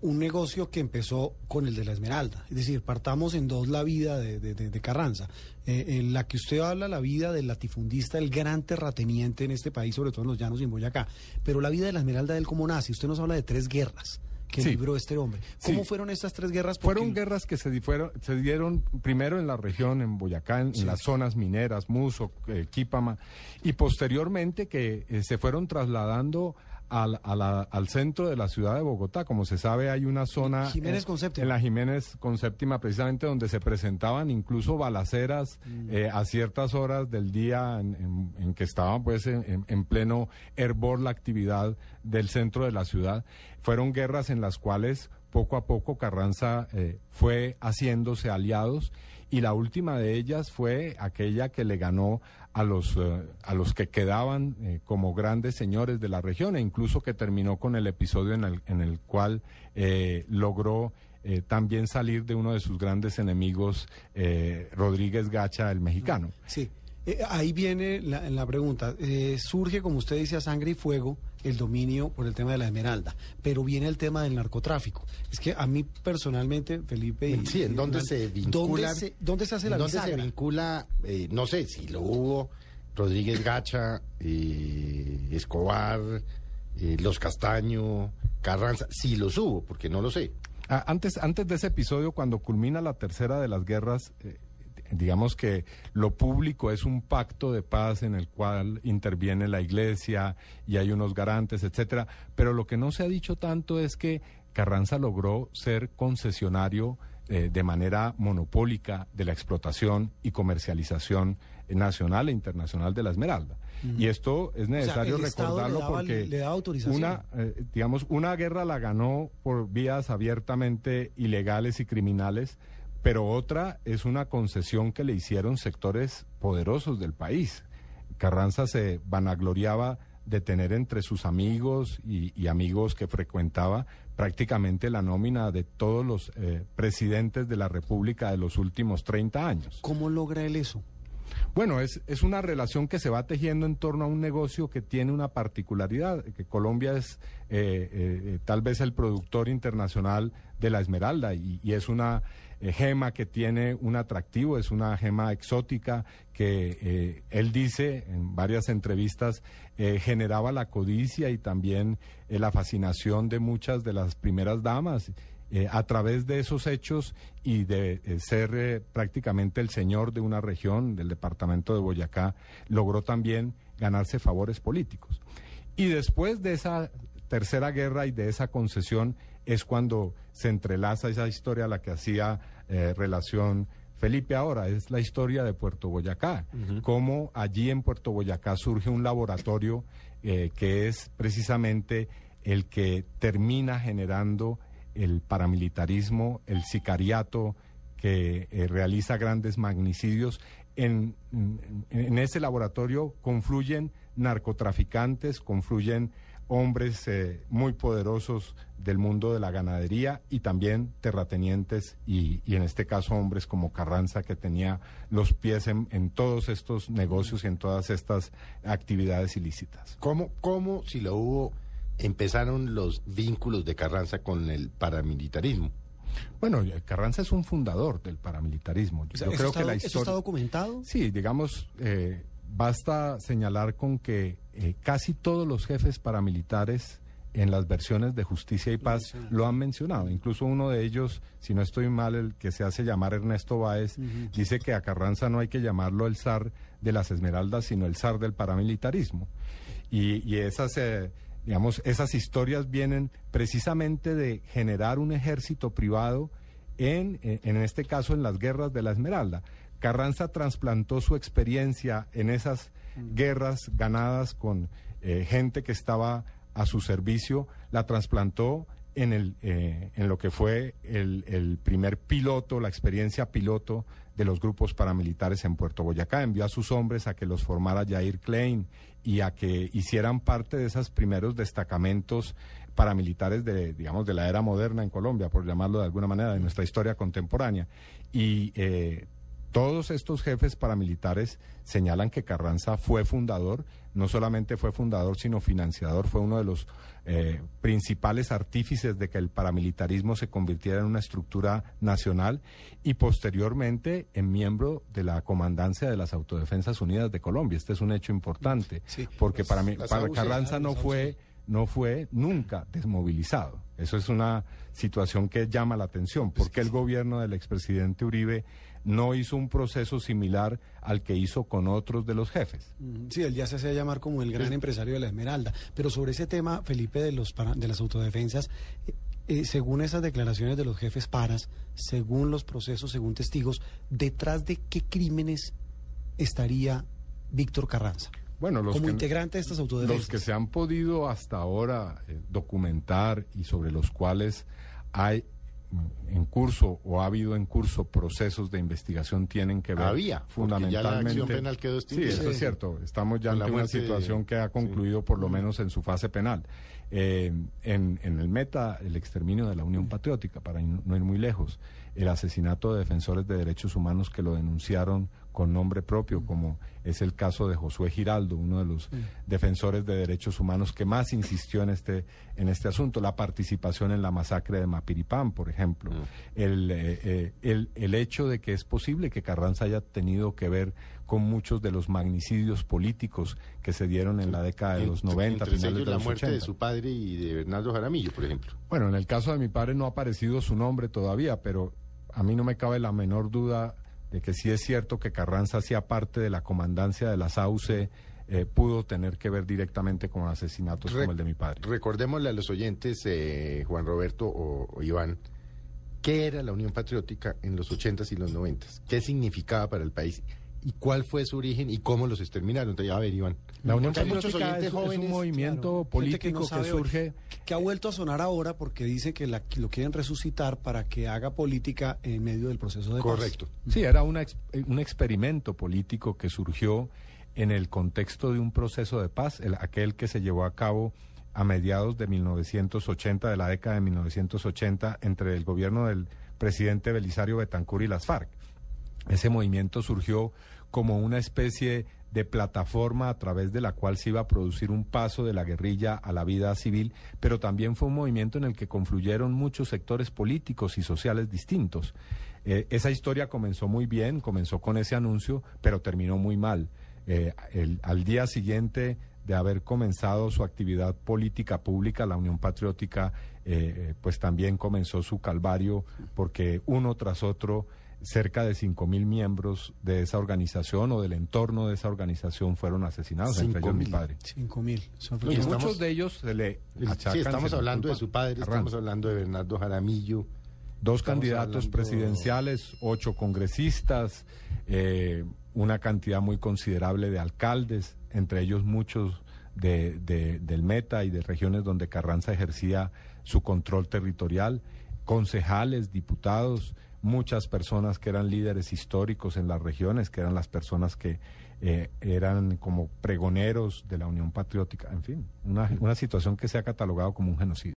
un negocio que empezó con el de la Esmeralda. Es decir, partamos en dos la vida de, de, Carranza. Eh, en la que usted habla, la vida del latifundista, el gran terrateniente en este país, sobre todo en los llanos y en Boyacá. Pero la vida de la Esmeralda, él cómo nace. Usted nos habla de tres guerras que libró este hombre. ¿Cómo fueron estas tres guerras? Fueron guerras que se, se dieron primero en la región, en Boyacá, en, las zonas mineras, Muso, eh, Quípama, y posteriormente que eh, se fueron trasladando al, al, centro de la ciudad de Bogotá. Como se sabe, hay una zona Jiménez en la Jiménez con séptima, precisamente donde se presentaban incluso balaceras mm. eh, a ciertas horas del día en, que estaba pues en, pleno hervor la actividad del centro de la ciudad. Fueron guerras en las cuales poco a poco Carranza eh, fue haciéndose aliados y la última de ellas fue aquella que le ganó a los, eh, a los que quedaban eh, como grandes señores de la región e incluso que terminó con el episodio en el, en el cual eh, logró también salir de uno de sus grandes enemigos, Rodríguez Gacha, el mexicano. Sí. Ahí viene la, la pregunta. surge, como usted dice, a sangre y fuego el dominio por el tema de la esmeralda, pero viene el tema del narcotráfico. Es que a mí personalmente, Felipe... sí, ¿en dónde se vincula? ¿Dónde se, hace la ¿Dónde se vincula, eh, no sé, si lo hubo, Rodríguez Gacha, eh, Escobar, eh, Los Castaño, Carranza, si los hubo, porque no lo sé. Ah, antes, antes de ese episodio, cuando culmina la tercera de las guerras, digamos que lo público es un pacto de paz en el cual interviene la iglesia y hay unos garantes, etcétera, pero lo que no se ha dicho tanto es que Carranza logró ser concesionario eh, de manera monopólica de la explotación y comercialización nacional e internacional de la esmeralda. Y esto es necesario recordarlo porque una, eh, digamos, una guerra la ganó por vías abiertamente ilegales y criminales pero otra es una concesión que le hicieron sectores poderosos del país. Carranza se vanagloriaba de tener entre sus amigos y, amigos que frecuentaba prácticamente la nómina de todos los eh, presidentes de la República de los últimos 30 años. ¿Cómo logra él eso? Bueno, es, es una relación que se va tejiendo en torno a un negocio que tiene una particularidad, que Colombia es eh, eh, tal vez el productor internacional de la esmeralda y es una gema que tiene un atractivo, es una gema exótica que eh, él dice en varias entrevistas eh, generaba la codicia y también la fascinación de muchas de las primeras damas. a través de esos hechos y de ser prácticamente el señor de una región, del departamento de Boyacá, logró también ganarse favores políticos. Y después de esa tercera guerra y de esa concesión, es cuando se entrelaza esa historia a la que hacía eh, relación Felipe ahora, es la historia de Puerto Boyacá, cómo allí en Puerto Boyacá surge un laboratorio eh, que es precisamente el que termina generando el paramilitarismo, el sicariato, que eh, realiza grandes magnicidios. En, en, ese laboratorio confluyen narcotraficantes, confluyen hombres eh, muy poderosos del mundo de la ganadería y también terratenientes y, en este caso hombres como Carranza que tenía los pies en, todos estos negocios y en todas estas actividades ilícitas. ¿Cómo, cómo si lo hubo, empezaron los vínculos de Carranza con el paramilitarismo? Bueno, Carranza es un fundador del paramilitarismo. Yo creo que la historia... está documentado? Sí, digamos, eh, basta señalar con que eh, casi todos los jefes paramilitares en las versiones de Justicia y Paz lo han mencionado. Incluso uno de ellos, si no estoy mal, el que se hace llamar Ernesto Báez, dice que a Carranza no hay que llamarlo el zar de las Esmeraldas, sino el zar del paramilitarismo. Y, esas, eh, digamos, esas historias vienen precisamente de generar un ejército privado en, en este caso, en las guerras de la Esmeralda. Carranza trasplantó su experiencia en esas guerras ganadas con eh, gente que estaba a su servicio, la trasplantó en, el, eh, en lo que fue el, primer piloto, la experiencia piloto de los grupos paramilitares en Puerto Boyacá. Envió a sus hombres a que los formara Jair Klein y a que hicieran parte de esos primeros destacamentos paramilitares de, digamos, de la era moderna en Colombia, por llamarlo de alguna manera, de nuestra historia contemporánea. Y eh, todos estos jefes paramilitares señalan que Carranza fue fundador, no solamente fue fundador, sino financiador, fue uno de los eh, principales artífices de que el paramilitarismo se convirtiera en una estructura nacional y posteriormente en miembro de la comandancia de las Autodefensas Unidas de Colombia. Este es un hecho importante, Sí. porque para, mí, para Carranza no las fue no fue nunca desmovilizado. Eso es una situación que llama la atención. ¿Por qué el gobierno del expresidente Uribe no hizo un proceso similar al que hizo con otros de los jefes? Sí, él ya se hacía llamar como el gran empresario de la Esmeralda. Pero sobre ese tema, Felipe, de, los para- de las autodefensas, eh, eh, según esas declaraciones de los jefes paras, según los procesos, según testigos, ¿detrás de qué crímenes estaría Víctor Carranza? Bueno, los como que, integrante de estas autodefensas. los que se han podido hasta ahora eh, documentar y sobre los cuales hay en curso o ha habido en curso procesos de investigación tienen que ver Había, porque ya la fundamentalmente acción penal quedó Sí, eso es cierto. Estamos ya ante una de- situación que ha concluido por lo menos en su fase penal. Eh, en, en el meta, el exterminio de la Unión Patriótica, para no ir muy lejos, el asesinato de defensores de derechos humanos que lo denunciaron con nombre propio, como es el caso de Josué Giraldo, uno de los defensores de derechos humanos que más insistió en este, en este asunto, la participación en la masacre de Mapiripán, por ejemplo, el, eh, eh, el, el hecho de que es posible que Carranza haya tenido que ver con muchos de los magnicidios políticos que se dieron en la década de los Entre- 90, entre finales ellos de la muerte 80. de su padre y de Bernardo Jaramillo, por ejemplo. Bueno, en el caso de mi padre no ha aparecido su nombre todavía, pero a mí no me cabe la menor duda de que sí es cierto que Carranza hacía parte de la comandancia de la SAUCE, eh, pudo tener que ver directamente con asesinatos Re- como el de mi padre. Recordémosle a los oyentes, eh, Juan Roberto o, o Iván, ¿qué era la Unión Patriótica en los 80s y los 90s? ¿Qué significaba para el país? ¿Y cuál fue su origen y cómo los exterminaron? Entonces, a ver, Iván. La Unión Porque hay muchos Patriótica oyentes es, es jóvenes, un movimiento Claro, político no que, hoy, surge... que ha vuelto a sonar ahora porque dice que, la, que lo quieren resucitar para que haga política en medio del proceso de paz. Correcto. Sí, era una eh, un experimento político que surgió en el contexto de un proceso de paz, el- aquel que se llevó a cabo a mediados de 1980, de la década de 1980, entre el gobierno del presidente Belisario Betancur y las FARC. Ese movimiento surgió como una especie de plataforma a través de la cual se iba a producir un paso de la guerrilla a la vida civil, pero también fue un movimiento en el que confluyeron muchos sectores políticos y sociales distintos. Eh, esa historia comenzó muy bien, comenzó con ese anuncio, pero terminó muy mal. Eh, al día siguiente de haber comenzado su actividad política pública, la Unión Patriótica, eh, pues también comenzó su calvario porque uno tras otro cerca de 5.000 miembros de esa organización o del entorno de esa organización fueron asesinados, entre ellos mi 5.000. padre. Cinco mil. Son Oye, Y estamos- muchos de ellos se le achacan, Sí, estamos hablando de su padre, estamos hablando de Bernardo Jaramillo. Dos Estamos candidatos hablando- presidenciales, ocho congresistas, eh, una cantidad muy considerable de alcaldes, entre ellos muchos de, de- del Meta y de regiones donde Carranza ejercía su control territorial, concejales, diputados, muchas personas que eran líderes históricos en las regiones, que eran las personas que eh, eran como pregoneros de la Unión Patriótica, en fin, una, una situación que se ha catalogado como un genocidio.